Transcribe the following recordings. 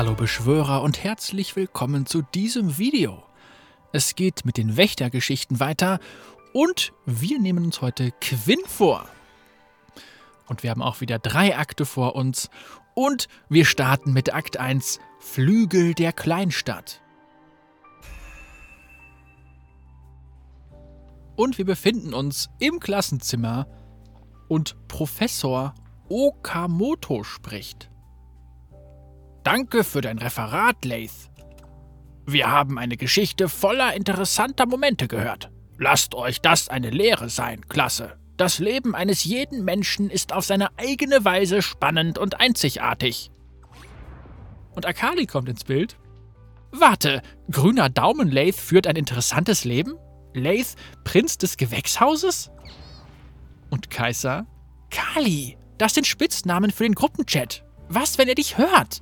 Hallo Beschwörer und herzlich willkommen zu diesem Video. Es geht mit den Wächtergeschichten weiter und wir nehmen uns heute Quinn vor. Und wir haben auch wieder drei Akte vor uns und wir starten mit Akt 1 Flügel der Kleinstadt. Und wir befinden uns im Klassenzimmer und Professor Okamoto spricht. Danke für dein Referat, Lath. Wir haben eine Geschichte voller interessanter Momente gehört. Lasst euch das eine Lehre sein, Klasse. Das Leben eines jeden Menschen ist auf seine eigene Weise spannend und einzigartig. Und Akali kommt ins Bild. Warte, grüner Daumen Lath führt ein interessantes Leben? Lath, Prinz des Gewächshauses? Und Kaiser? Kali, das sind Spitznamen für den Gruppenchat. Was, wenn er dich hört?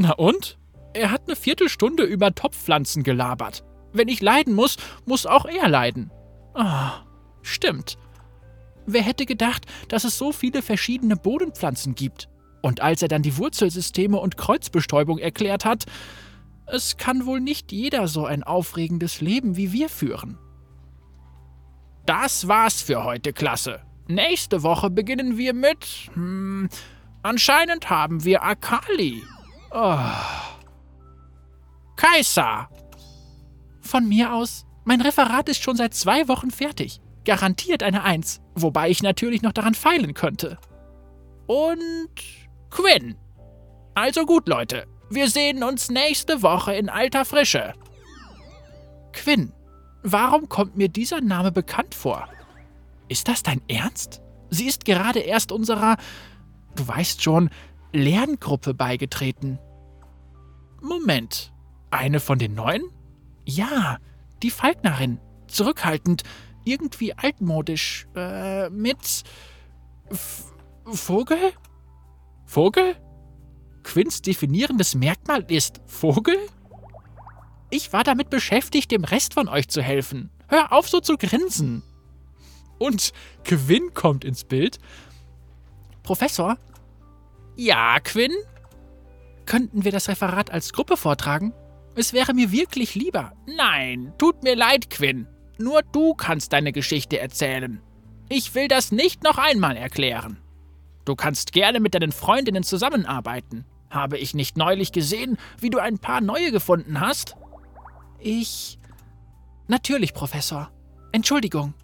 Na und? Er hat eine Viertelstunde über Topfpflanzen gelabert. Wenn ich leiden muss, muss auch er leiden. Ah, stimmt. Wer hätte gedacht, dass es so viele verschiedene Bodenpflanzen gibt? Und als er dann die Wurzelsysteme und Kreuzbestäubung erklärt hat, es kann wohl nicht jeder so ein aufregendes Leben wie wir führen. Das war's für heute, Klasse. Nächste Woche beginnen wir mit. Hm, anscheinend haben wir Akali. Oh. Kaiser! Von mir aus, mein Referat ist schon seit zwei Wochen fertig. Garantiert eine Eins, wobei ich natürlich noch daran feilen könnte. Und Quinn. Also gut, Leute, wir sehen uns nächste Woche in alter Frische. Quinn, warum kommt mir dieser Name bekannt vor? Ist das dein Ernst? Sie ist gerade erst unserer, du weißt schon, Lerngruppe beigetreten. Moment, eine von den neuen? Ja, die Falknerin. Zurückhaltend, irgendwie altmodisch, äh, mit F Vogel? Vogel? Quinns definierendes Merkmal ist Vogel? Ich war damit beschäftigt, dem Rest von euch zu helfen. Hör auf, so zu grinsen. Und Quinn kommt ins Bild. Professor, ja, Quinn? Könnten wir das Referat als Gruppe vortragen? Es wäre mir wirklich lieber. Nein, tut mir leid, Quinn. Nur du kannst deine Geschichte erzählen. Ich will das nicht noch einmal erklären. Du kannst gerne mit deinen Freundinnen zusammenarbeiten. Habe ich nicht neulich gesehen, wie du ein paar neue gefunden hast? Ich. Natürlich, Professor. Entschuldigung.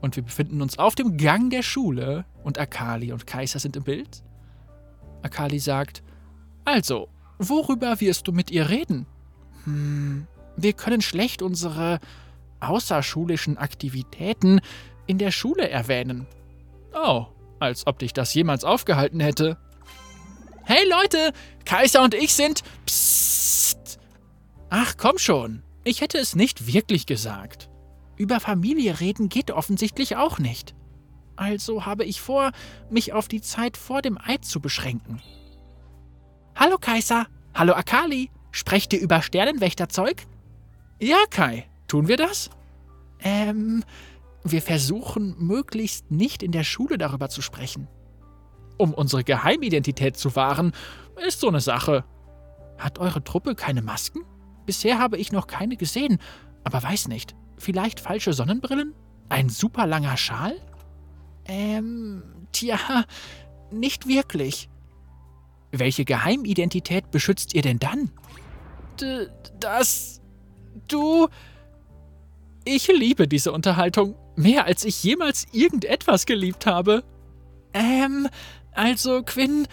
Und wir befinden uns auf dem Gang der Schule und Akali und Kaiser sind im Bild. Akali sagt, also, worüber wirst du mit ihr reden? Hm, wir können schlecht unsere außerschulischen Aktivitäten in der Schule erwähnen. Oh, als ob dich das jemals aufgehalten hätte. Hey Leute, Kaiser und ich sind. Psst. Ach komm schon, ich hätte es nicht wirklich gesagt. Über Familie reden geht offensichtlich auch nicht. Also habe ich vor, mich auf die Zeit vor dem Eid zu beschränken. Hallo Kaiser, hallo Akali, sprecht ihr über Sternenwächterzeug? Ja, Kai, tun wir das? Ähm, wir versuchen möglichst nicht in der Schule darüber zu sprechen. Um unsere Geheimidentität zu wahren, ist so eine Sache. Hat eure Truppe keine Masken? Bisher habe ich noch keine gesehen, aber weiß nicht. Vielleicht falsche Sonnenbrillen? Ein super langer Schal? Ähm, tja, nicht wirklich. Welche Geheimidentität beschützt ihr denn dann? D das. Du. Ich liebe diese Unterhaltung. Mehr als ich jemals irgendetwas geliebt habe. Ähm, also, Quinn,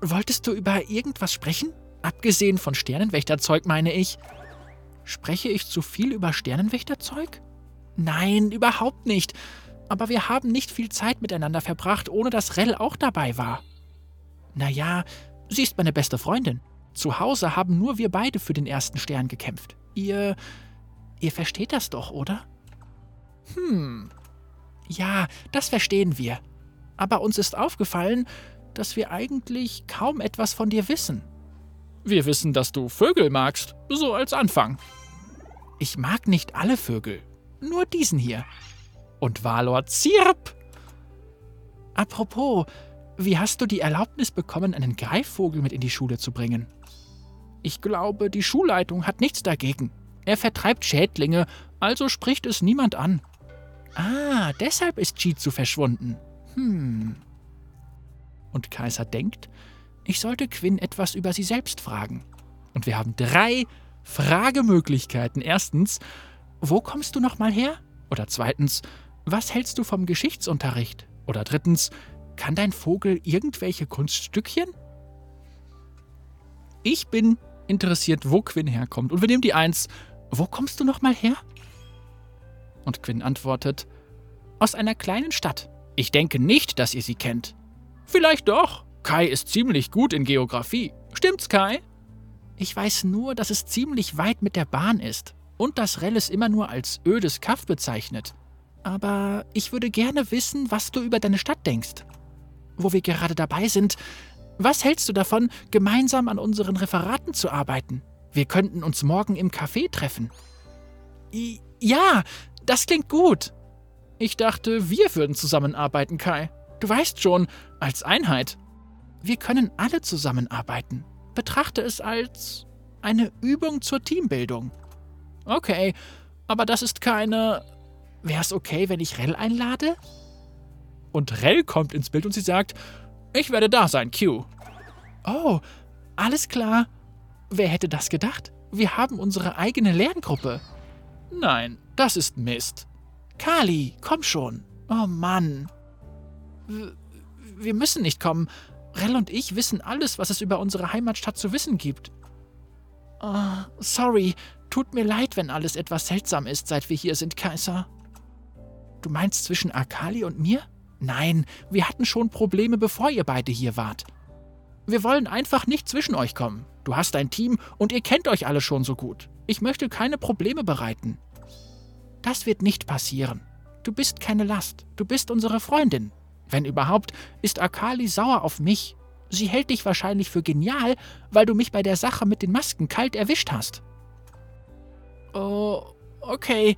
wolltest du über irgendwas sprechen? Abgesehen von Sternenwächterzeug, meine ich. Spreche ich zu viel über Sternenwächterzeug? Nein, überhaupt nicht aber wir haben nicht viel Zeit miteinander verbracht, ohne dass Rell auch dabei war. Naja, sie ist meine beste Freundin. Zu Hause haben nur wir beide für den ersten Stern gekämpft. Ihr. Ihr versteht das doch, oder? Hm. Ja, das verstehen wir. Aber uns ist aufgefallen, dass wir eigentlich kaum etwas von dir wissen. Wir wissen, dass du Vögel magst, so als Anfang. Ich mag nicht alle Vögel, nur diesen hier und Valor zirp. Apropos, wie hast du die Erlaubnis bekommen, einen Greifvogel mit in die Schule zu bringen? Ich glaube, die Schulleitung hat nichts dagegen. Er vertreibt Schädlinge, also spricht es niemand an. Ah, deshalb ist Chizu verschwunden. Hm. Und Kaiser denkt, ich sollte Quinn etwas über sie selbst fragen. Und wir haben drei Fragemöglichkeiten. Erstens, wo kommst du nochmal her? Oder zweitens, was hältst du vom Geschichtsunterricht? Oder drittens, kann dein Vogel irgendwelche Kunststückchen? Ich bin interessiert, wo Quinn herkommt. Und wir nehmen die Eins. Wo kommst du nochmal her? Und Quinn antwortet, aus einer kleinen Stadt. Ich denke nicht, dass ihr sie kennt. Vielleicht doch. Kai ist ziemlich gut in Geographie. Stimmt's, Kai? Ich weiß nur, dass es ziemlich weit mit der Bahn ist und dass Rell es immer nur als ödes Kaff bezeichnet. Aber ich würde gerne wissen, was du über deine Stadt denkst. Wo wir gerade dabei sind, was hältst du davon, gemeinsam an unseren Referaten zu arbeiten? Wir könnten uns morgen im Café treffen. I ja, das klingt gut. Ich dachte, wir würden zusammenarbeiten, Kai. Du weißt schon, als Einheit. Wir können alle zusammenarbeiten. Betrachte es als eine Übung zur Teambildung. Okay, aber das ist keine. Wär's okay, wenn ich Rell einlade? Und Rell kommt ins Bild und sie sagt: Ich werde da sein, Q. Oh, alles klar. Wer hätte das gedacht? Wir haben unsere eigene Lerngruppe. Nein, das ist Mist. Kali, komm schon. Oh Mann. Wir müssen nicht kommen. Rell und ich wissen alles, was es über unsere Heimatstadt zu wissen gibt. Oh, sorry, tut mir leid, wenn alles etwas seltsam ist, seit wir hier sind, Kaiser. Du meinst zwischen Akali und mir? Nein, wir hatten schon Probleme, bevor ihr beide hier wart. Wir wollen einfach nicht zwischen euch kommen. Du hast ein Team und ihr kennt euch alle schon so gut. Ich möchte keine Probleme bereiten. Das wird nicht passieren. Du bist keine Last. Du bist unsere Freundin. Wenn überhaupt, ist Akali sauer auf mich. Sie hält dich wahrscheinlich für genial, weil du mich bei der Sache mit den Masken kalt erwischt hast. Oh, okay,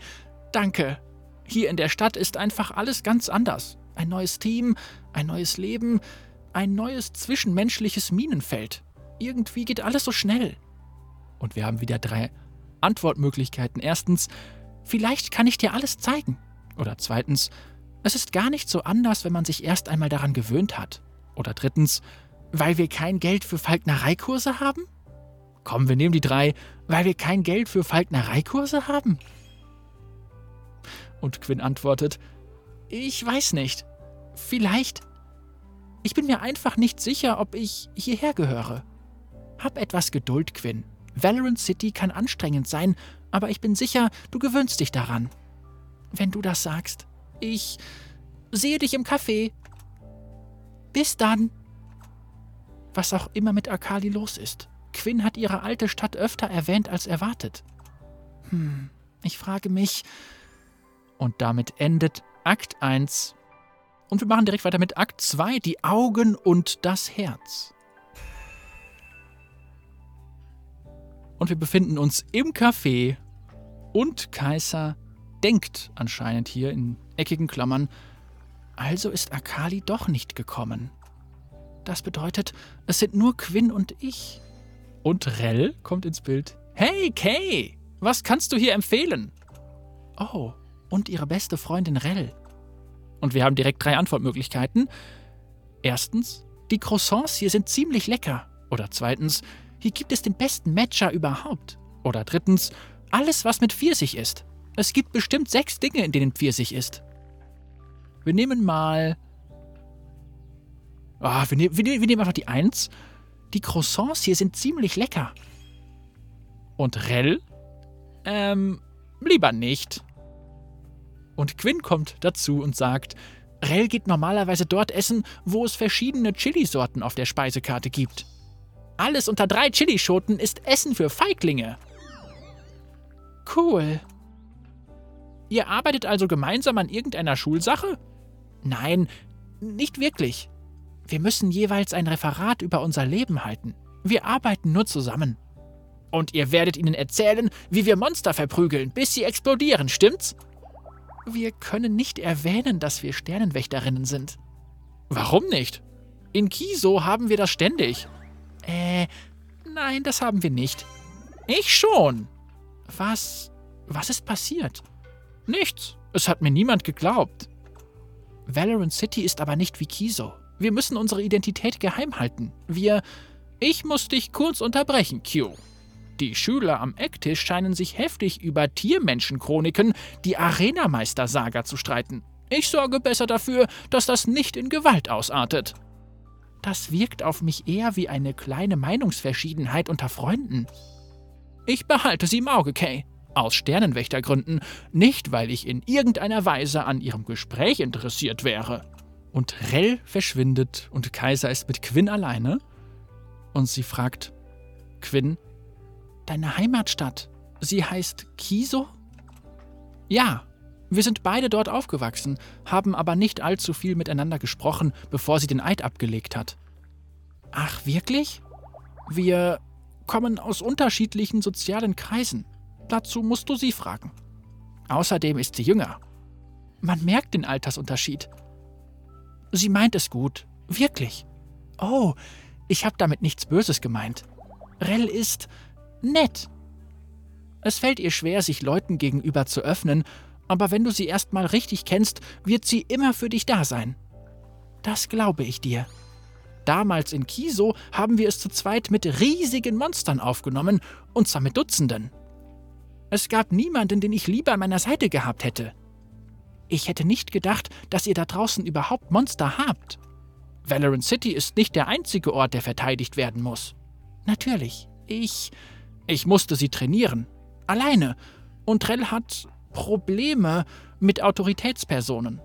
danke. Hier in der Stadt ist einfach alles ganz anders. Ein neues Team, ein neues Leben, ein neues zwischenmenschliches Minenfeld. Irgendwie geht alles so schnell. Und wir haben wieder drei Antwortmöglichkeiten. Erstens, vielleicht kann ich dir alles zeigen. Oder zweitens, es ist gar nicht so anders, wenn man sich erst einmal daran gewöhnt hat. Oder drittens, weil wir kein Geld für Falknereikurse haben? Komm, wir nehmen die drei, weil wir kein Geld für Falknereikurse haben? Und Quinn antwortet, ich weiß nicht. Vielleicht. Ich bin mir einfach nicht sicher, ob ich hierher gehöre. Hab etwas Geduld, Quinn. Valorant City kann anstrengend sein, aber ich bin sicher, du gewöhnst dich daran. Wenn du das sagst. Ich sehe dich im Café. Bis dann. Was auch immer mit Akali los ist. Quinn hat ihre alte Stadt öfter erwähnt als erwartet. Hm, ich frage mich. Und damit endet Akt 1. Und wir machen direkt weiter mit Akt 2, die Augen und das Herz. Und wir befinden uns im Café und Kaiser denkt anscheinend hier in eckigen Klammern, also ist Akali doch nicht gekommen. Das bedeutet, es sind nur Quinn und ich. Und Rell kommt ins Bild. Hey, Kay, was kannst du hier empfehlen? Oh, und ihre beste Freundin Rell. Und wir haben direkt drei Antwortmöglichkeiten. Erstens, die Croissants hier sind ziemlich lecker. Oder zweitens, hier gibt es den besten Matcha überhaupt. Oder drittens, alles, was mit Pfirsich ist. Es gibt bestimmt sechs Dinge, in denen Pfirsich ist. Wir nehmen mal. Oh, wir, ne wir, ne wir nehmen einfach die 1. Die Croissants hier sind ziemlich lecker. Und Rell? Ähm, lieber nicht. Und Quinn kommt dazu und sagt, Rell geht normalerweise dort essen, wo es verschiedene Chilisorten auf der Speisekarte gibt. Alles unter drei Chilischoten ist Essen für Feiglinge. Cool. Ihr arbeitet also gemeinsam an irgendeiner Schulsache? Nein, nicht wirklich. Wir müssen jeweils ein Referat über unser Leben halten. Wir arbeiten nur zusammen. Und ihr werdet ihnen erzählen, wie wir Monster verprügeln, bis sie explodieren, stimmt's? Wir können nicht erwähnen, dass wir Sternenwächterinnen sind. Warum nicht? In Kiso haben wir das ständig. Äh, Nein, das haben wir nicht. Ich schon. Was. Was ist passiert? Nichts. Es hat mir niemand geglaubt. Valorant City ist aber nicht wie Kiso. Wir müssen unsere Identität geheim halten. Wir. Ich muss dich kurz unterbrechen, Q. Die Schüler am Ecktisch scheinen sich heftig über Tiermenschenchroniken, die Arenameister-Saga zu streiten. Ich sorge besser dafür, dass das nicht in Gewalt ausartet. Das wirkt auf mich eher wie eine kleine Meinungsverschiedenheit unter Freunden. Ich behalte sie im Auge, Kay. Aus Sternenwächtergründen, nicht weil ich in irgendeiner Weise an ihrem Gespräch interessiert wäre. Und Rell verschwindet und Kaiser ist mit Quinn alleine. Und sie fragt: Quinn, deine Heimatstadt, sie heißt Kiso? Ja, wir sind beide dort aufgewachsen, haben aber nicht allzu viel miteinander gesprochen, bevor sie den Eid abgelegt hat. Ach, wirklich? Wir kommen aus unterschiedlichen sozialen Kreisen. Dazu musst du sie fragen. Außerdem ist sie jünger. Man merkt den Altersunterschied. Sie meint es gut. Wirklich. Oh, ich habe damit nichts Böses gemeint. Rell ist nett. Es fällt ihr schwer, sich Leuten gegenüber zu öffnen, aber wenn du sie erst mal richtig kennst, wird sie immer für dich da sein. Das glaube ich dir. Damals in Kiso haben wir es zu zweit mit riesigen Monstern aufgenommen, und zwar mit Dutzenden. Es gab niemanden, den ich lieber an meiner Seite gehabt hätte. Ich hätte nicht gedacht, dass ihr da draußen überhaupt Monster habt. Valorant City ist nicht der einzige Ort, der verteidigt werden muss. Natürlich, ich. Ich musste sie trainieren. Alleine. Und Trell hat Probleme mit Autoritätspersonen.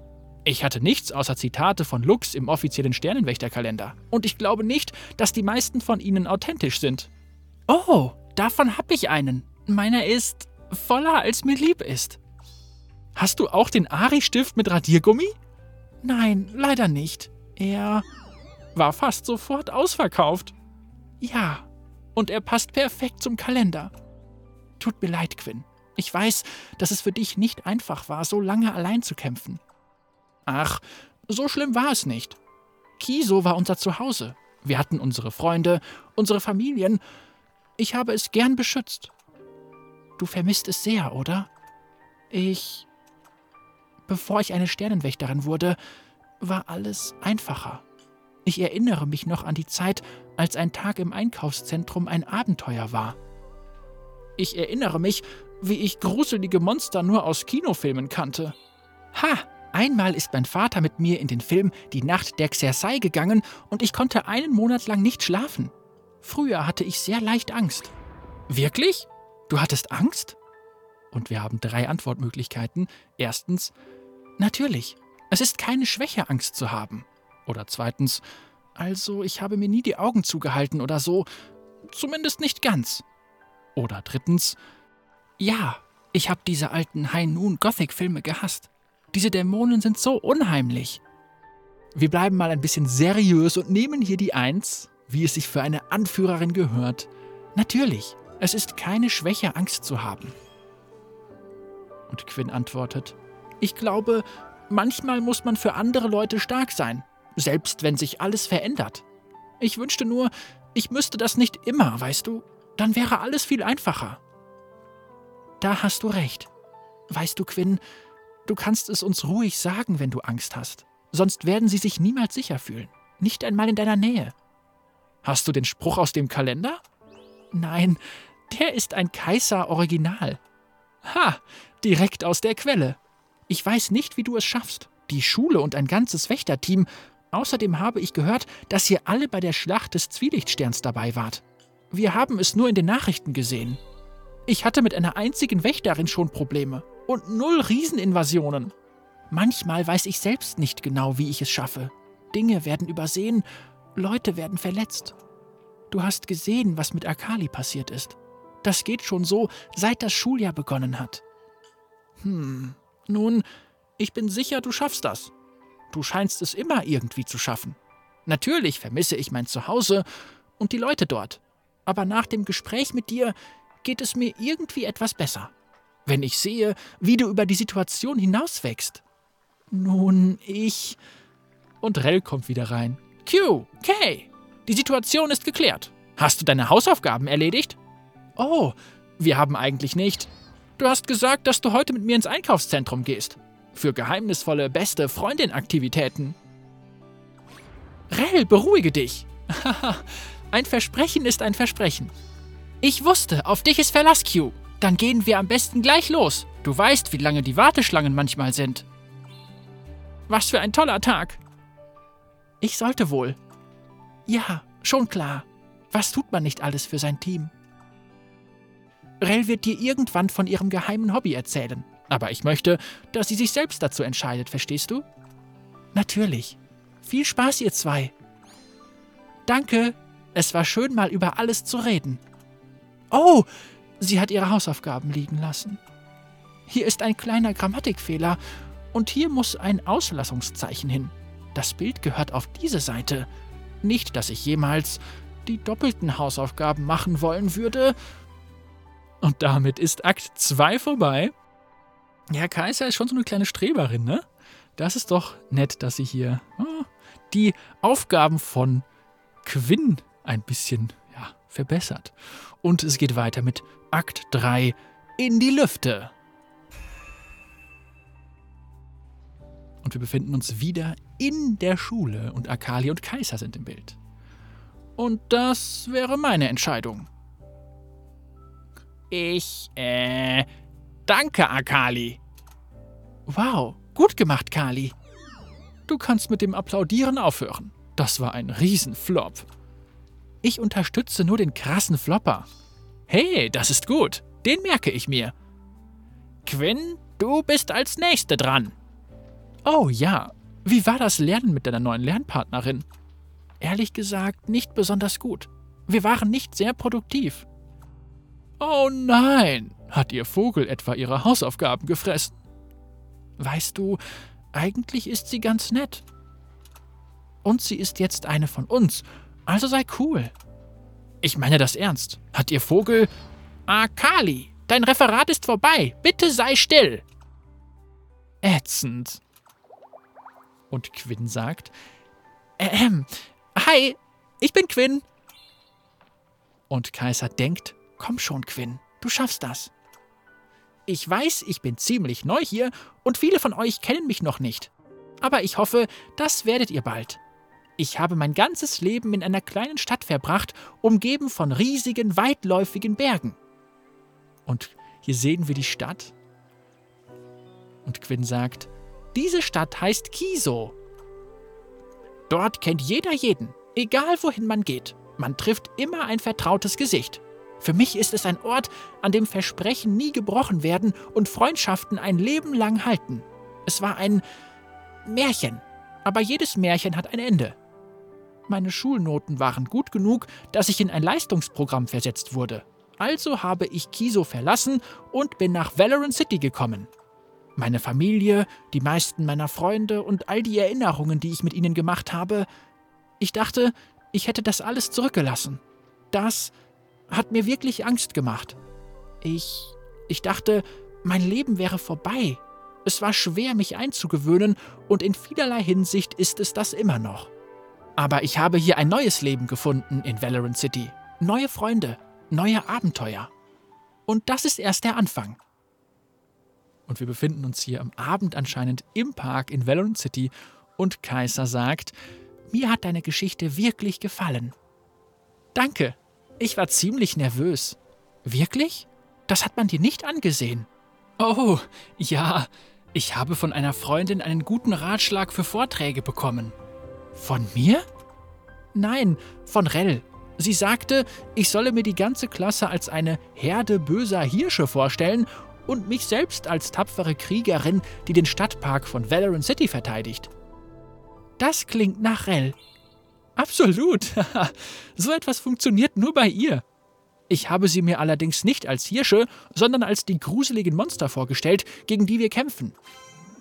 Ich hatte nichts außer Zitate von Lux im offiziellen Sternenwächterkalender. Und ich glaube nicht, dass die meisten von ihnen authentisch sind. Oh, davon hab ich einen. Meiner ist voller, als mir lieb ist. Hast du auch den Ari-Stift mit Radiergummi? Nein, leider nicht. Er war fast sofort ausverkauft. Ja, und er passt perfekt zum Kalender. Tut mir leid, Quinn. Ich weiß, dass es für dich nicht einfach war, so lange allein zu kämpfen. Ach, so schlimm war es nicht. Kiso war unser Zuhause. Wir hatten unsere Freunde, unsere Familien. Ich habe es gern beschützt. Du vermisst es sehr, oder? Ich. Bevor ich eine Sternenwächterin wurde, war alles einfacher. Ich erinnere mich noch an die Zeit, als ein Tag im Einkaufszentrum ein Abenteuer war. Ich erinnere mich, wie ich gruselige Monster nur aus Kinofilmen kannte. Ha! Einmal ist mein Vater mit mir in den Film Die Nacht der Xersei gegangen und ich konnte einen Monat lang nicht schlafen. Früher hatte ich sehr leicht Angst. Wirklich? Du hattest Angst? Und wir haben drei Antwortmöglichkeiten. Erstens, natürlich. Es ist keine Schwäche, Angst zu haben. Oder zweitens, also ich habe mir nie die Augen zugehalten oder so. Zumindest nicht ganz. Oder drittens, ja, ich habe diese alten High Noon Gothic Filme gehasst. Diese Dämonen sind so unheimlich. Wir bleiben mal ein bisschen seriös und nehmen hier die Eins, wie es sich für eine Anführerin gehört. Natürlich, es ist keine Schwäche, Angst zu haben. Und Quinn antwortet, ich glaube, manchmal muss man für andere Leute stark sein, selbst wenn sich alles verändert. Ich wünschte nur, ich müsste das nicht immer, weißt du? Dann wäre alles viel einfacher. Da hast du recht. Weißt du, Quinn, du kannst es uns ruhig sagen, wenn du Angst hast. Sonst werden sie sich niemals sicher fühlen. Nicht einmal in deiner Nähe. Hast du den Spruch aus dem Kalender? Nein, der ist ein Kaiser-Original. Ha, direkt aus der Quelle. Ich weiß nicht, wie du es schaffst. Die Schule und ein ganzes Wächterteam. Außerdem habe ich gehört, dass ihr alle bei der Schlacht des Zwielichtsterns dabei wart. Wir haben es nur in den Nachrichten gesehen. Ich hatte mit einer einzigen Wächterin schon Probleme und null Rieseninvasionen. Manchmal weiß ich selbst nicht genau, wie ich es schaffe. Dinge werden übersehen, Leute werden verletzt. Du hast gesehen, was mit Akali passiert ist. Das geht schon so, seit das Schuljahr begonnen hat. Hm, nun, ich bin sicher, du schaffst das. Du scheinst es immer irgendwie zu schaffen. Natürlich vermisse ich mein Zuhause und die Leute dort. Aber nach dem Gespräch mit dir geht es mir irgendwie etwas besser. Wenn ich sehe, wie du über die Situation hinauswächst. Nun, ich. Und Rell kommt wieder rein. Q, Kay, die Situation ist geklärt. Hast du deine Hausaufgaben erledigt? Oh, wir haben eigentlich nicht. Du hast gesagt, dass du heute mit mir ins Einkaufszentrum gehst. Für geheimnisvolle beste Freundin-Aktivitäten. Rell, beruhige dich. ein Versprechen ist ein Versprechen. Ich wusste, auf dich ist Verlass, Q. Dann gehen wir am besten gleich los. Du weißt, wie lange die Warteschlangen manchmal sind. Was für ein toller Tag. Ich sollte wohl. Ja, schon klar. Was tut man nicht alles für sein Team? Rell wird dir irgendwann von ihrem geheimen Hobby erzählen. Aber ich möchte, dass sie sich selbst dazu entscheidet, verstehst du? Natürlich. Viel Spaß, ihr zwei. Danke. Es war schön, mal über alles zu reden. Oh, sie hat ihre Hausaufgaben liegen lassen. Hier ist ein kleiner Grammatikfehler und hier muss ein Auslassungszeichen hin. Das Bild gehört auf diese Seite. Nicht, dass ich jemals die doppelten Hausaufgaben machen wollen würde. Und damit ist Akt 2 vorbei. Ja, Kaiser ist schon so eine kleine Streberin, ne? Das ist doch nett, dass sie hier oh, die Aufgaben von Quinn ein bisschen ja, verbessert. Und es geht weiter mit Akt 3 in die Lüfte. Und wir befinden uns wieder in der Schule und Akali und Kaiser sind im Bild. Und das wäre meine Entscheidung. Ich, äh, danke, Akali. Wow, gut gemacht, Kali. Du kannst mit dem Applaudieren aufhören. Das war ein Riesenflop. Ich unterstütze nur den krassen Flopper. Hey, das ist gut. Den merke ich mir. Quinn, du bist als Nächste dran. Oh ja, wie war das Lernen mit deiner neuen Lernpartnerin? Ehrlich gesagt, nicht besonders gut. Wir waren nicht sehr produktiv. Oh nein, hat ihr Vogel etwa ihre Hausaufgaben gefressen? Weißt du, eigentlich ist sie ganz nett. Und sie ist jetzt eine von uns, also sei cool. Ich meine das ernst. Hat ihr Vogel. Akali, dein Referat ist vorbei. Bitte sei still. Ätzend und Quinn sagt, ähm, hi, ich bin Quinn. Und Kaiser denkt, komm schon, Quinn, du schaffst das. Ich weiß, ich bin ziemlich neu hier und viele von euch kennen mich noch nicht. Aber ich hoffe, das werdet ihr bald. Ich habe mein ganzes Leben in einer kleinen Stadt verbracht, umgeben von riesigen, weitläufigen Bergen. Und hier sehen wir die Stadt. Und Quinn sagt, diese Stadt heißt Kiso. Dort kennt jeder jeden, egal wohin man geht. Man trifft immer ein vertrautes Gesicht. Für mich ist es ein Ort, an dem Versprechen nie gebrochen werden und Freundschaften ein Leben lang halten. Es war ein Märchen, aber jedes Märchen hat ein Ende. Meine Schulnoten waren gut genug, dass ich in ein Leistungsprogramm versetzt wurde. Also habe ich Kiso verlassen und bin nach Valorant City gekommen meine Familie, die meisten meiner Freunde und all die Erinnerungen, die ich mit ihnen gemacht habe. Ich dachte, ich hätte das alles zurückgelassen. Das hat mir wirklich Angst gemacht. Ich. ich dachte, mein Leben wäre vorbei. Es war schwer, mich einzugewöhnen, und in vielerlei Hinsicht ist es das immer noch. Aber ich habe hier ein neues Leben gefunden in Valorant City. Neue Freunde, neue Abenteuer. Und das ist erst der Anfang. Und wir befinden uns hier am Abend anscheinend im Park in Valorant City und Kaiser sagt, mir hat deine Geschichte wirklich gefallen. Danke, ich war ziemlich nervös. Wirklich? Das hat man dir nicht angesehen. Oh, ja, ich habe von einer Freundin einen guten Ratschlag für Vorträge bekommen. Von mir? Nein, von Rell. Sie sagte, ich solle mir die ganze Klasse als eine Herde böser Hirsche vorstellen und mich selbst als tapfere Kriegerin, die den Stadtpark von Valorant City verteidigt. Das klingt nach Rell. Absolut. so etwas funktioniert nur bei ihr. Ich habe sie mir allerdings nicht als Hirsche, sondern als die gruseligen Monster vorgestellt, gegen die wir kämpfen.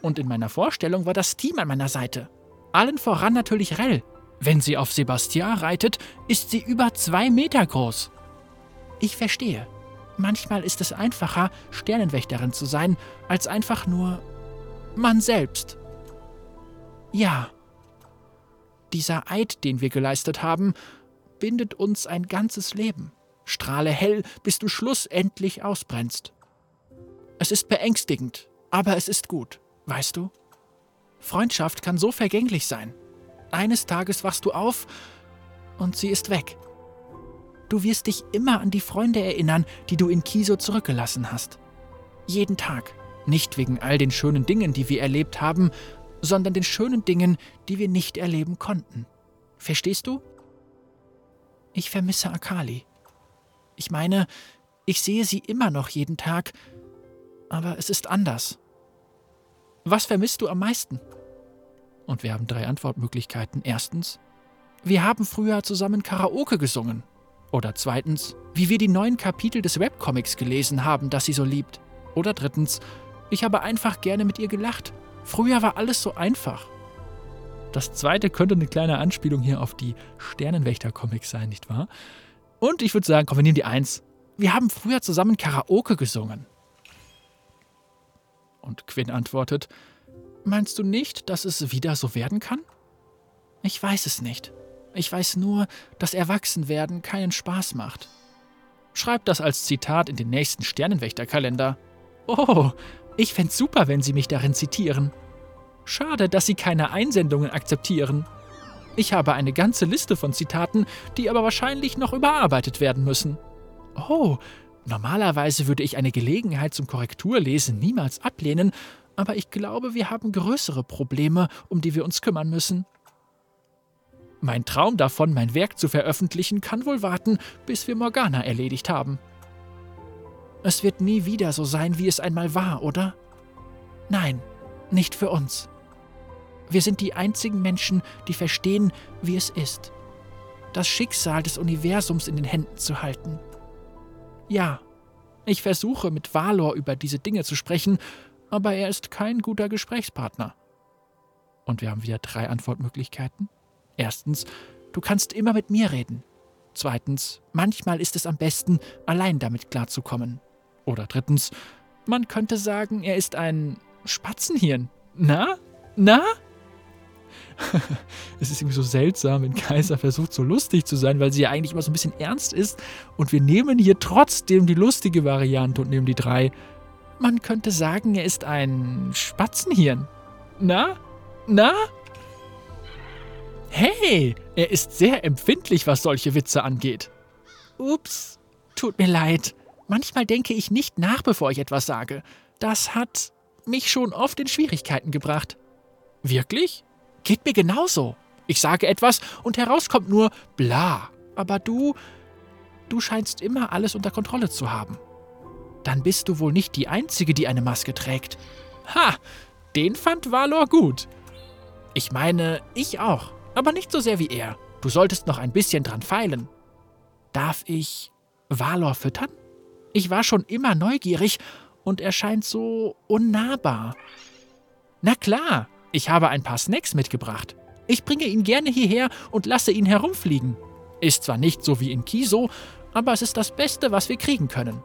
Und in meiner Vorstellung war das Team an meiner Seite. Allen voran natürlich Rell. Wenn sie auf Sebastian reitet, ist sie über zwei Meter groß. Ich verstehe. Manchmal ist es einfacher, Sternenwächterin zu sein, als einfach nur man selbst. Ja. Dieser Eid, den wir geleistet haben, verbindet uns ein ganzes Leben. Strahle hell, bis du schlussendlich ausbrennst. Es ist beängstigend, aber es ist gut, weißt du? Freundschaft kann so vergänglich sein. Eines Tages wachst du auf und sie ist weg. Du wirst dich immer an die Freunde erinnern, die du in Kiso zurückgelassen hast. Jeden Tag. Nicht wegen all den schönen Dingen, die wir erlebt haben, sondern den schönen Dingen, die wir nicht erleben konnten. Verstehst du? Ich vermisse Akali. Ich meine, ich sehe sie immer noch jeden Tag, aber es ist anders. Was vermisst du am meisten? Und wir haben drei Antwortmöglichkeiten. Erstens, wir haben früher zusammen Karaoke gesungen. Oder zweitens, wie wir die neuen Kapitel des Webcomics gelesen haben, das sie so liebt. Oder drittens, ich habe einfach gerne mit ihr gelacht. Früher war alles so einfach. Das zweite könnte eine kleine Anspielung hier auf die Sternenwächter-Comics sein, nicht wahr? Und ich würde sagen, komm, wir nehmen die Eins. Wir haben früher zusammen Karaoke gesungen. Und Quinn antwortet, meinst du nicht, dass es wieder so werden kann? Ich weiß es nicht. Ich weiß nur, dass Erwachsenwerden keinen Spaß macht. Schreib das als Zitat in den nächsten Sternenwächterkalender. Oh, ich fänd's super, wenn Sie mich darin zitieren. Schade, dass Sie keine Einsendungen akzeptieren. Ich habe eine ganze Liste von Zitaten, die aber wahrscheinlich noch überarbeitet werden müssen. Oh, normalerweise würde ich eine Gelegenheit zum Korrekturlesen niemals ablehnen, aber ich glaube, wir haben größere Probleme, um die wir uns kümmern müssen. Mein Traum davon, mein Werk zu veröffentlichen, kann wohl warten, bis wir Morgana erledigt haben. Es wird nie wieder so sein, wie es einmal war, oder? Nein, nicht für uns. Wir sind die einzigen Menschen, die verstehen, wie es ist. Das Schicksal des Universums in den Händen zu halten. Ja, ich versuche mit Valor über diese Dinge zu sprechen, aber er ist kein guter Gesprächspartner. Und wir haben wieder drei Antwortmöglichkeiten. Erstens, du kannst immer mit mir reden. Zweitens, manchmal ist es am besten, allein damit klarzukommen. Oder drittens, man könnte sagen, er ist ein Spatzenhirn. Na? Na? es ist irgendwie so seltsam, wenn Kaiser versucht, so lustig zu sein, weil sie ja eigentlich immer so ein bisschen ernst ist. Und wir nehmen hier trotzdem die lustige Variante und nehmen die drei. Man könnte sagen, er ist ein Spatzenhirn. Na? Na? Hey, er ist sehr empfindlich, was solche Witze angeht. Ups, tut mir leid. Manchmal denke ich nicht nach, bevor ich etwas sage. Das hat mich schon oft in Schwierigkeiten gebracht. Wirklich? Geht mir genauso. Ich sage etwas und herauskommt nur bla. Aber du, du scheinst immer alles unter Kontrolle zu haben. Dann bist du wohl nicht die Einzige, die eine Maske trägt. Ha, den fand Valor gut. Ich meine, ich auch, aber nicht so sehr wie er. Du solltest noch ein bisschen dran feilen. Darf ich Valor füttern? Ich war schon immer neugierig und er scheint so unnahbar. Na klar, ich habe ein paar Snacks mitgebracht. Ich bringe ihn gerne hierher und lasse ihn herumfliegen. Ist zwar nicht so wie in Kiso, aber es ist das Beste, was wir kriegen können.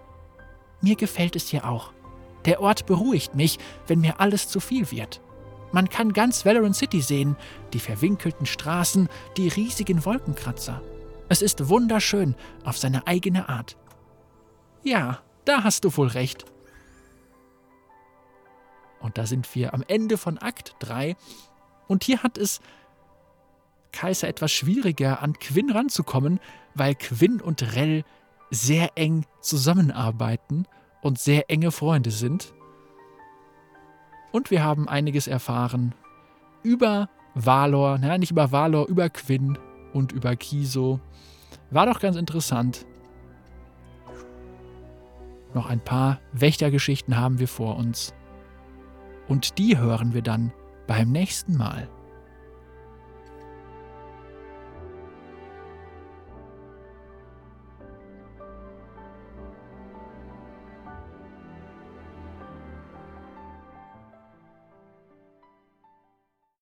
Mir gefällt es hier auch. Der Ort beruhigt mich, wenn mir alles zu viel wird. Man kann ganz Valorant City sehen, die verwinkelten Straßen, die riesigen Wolkenkratzer. Es ist wunderschön auf seine eigene Art. Ja, da hast du wohl recht. Und da sind wir am Ende von Akt 3. Und hier hat es Kaiser etwas schwieriger, an Quinn ranzukommen, weil Quinn und Rell sehr eng zusammenarbeiten und sehr enge Freunde sind. Und wir haben einiges erfahren über Valor, naja, nicht über Valor, über Quinn und über Kiso. War doch ganz interessant. Noch ein paar Wächtergeschichten haben wir vor uns. Und die hören wir dann beim nächsten Mal.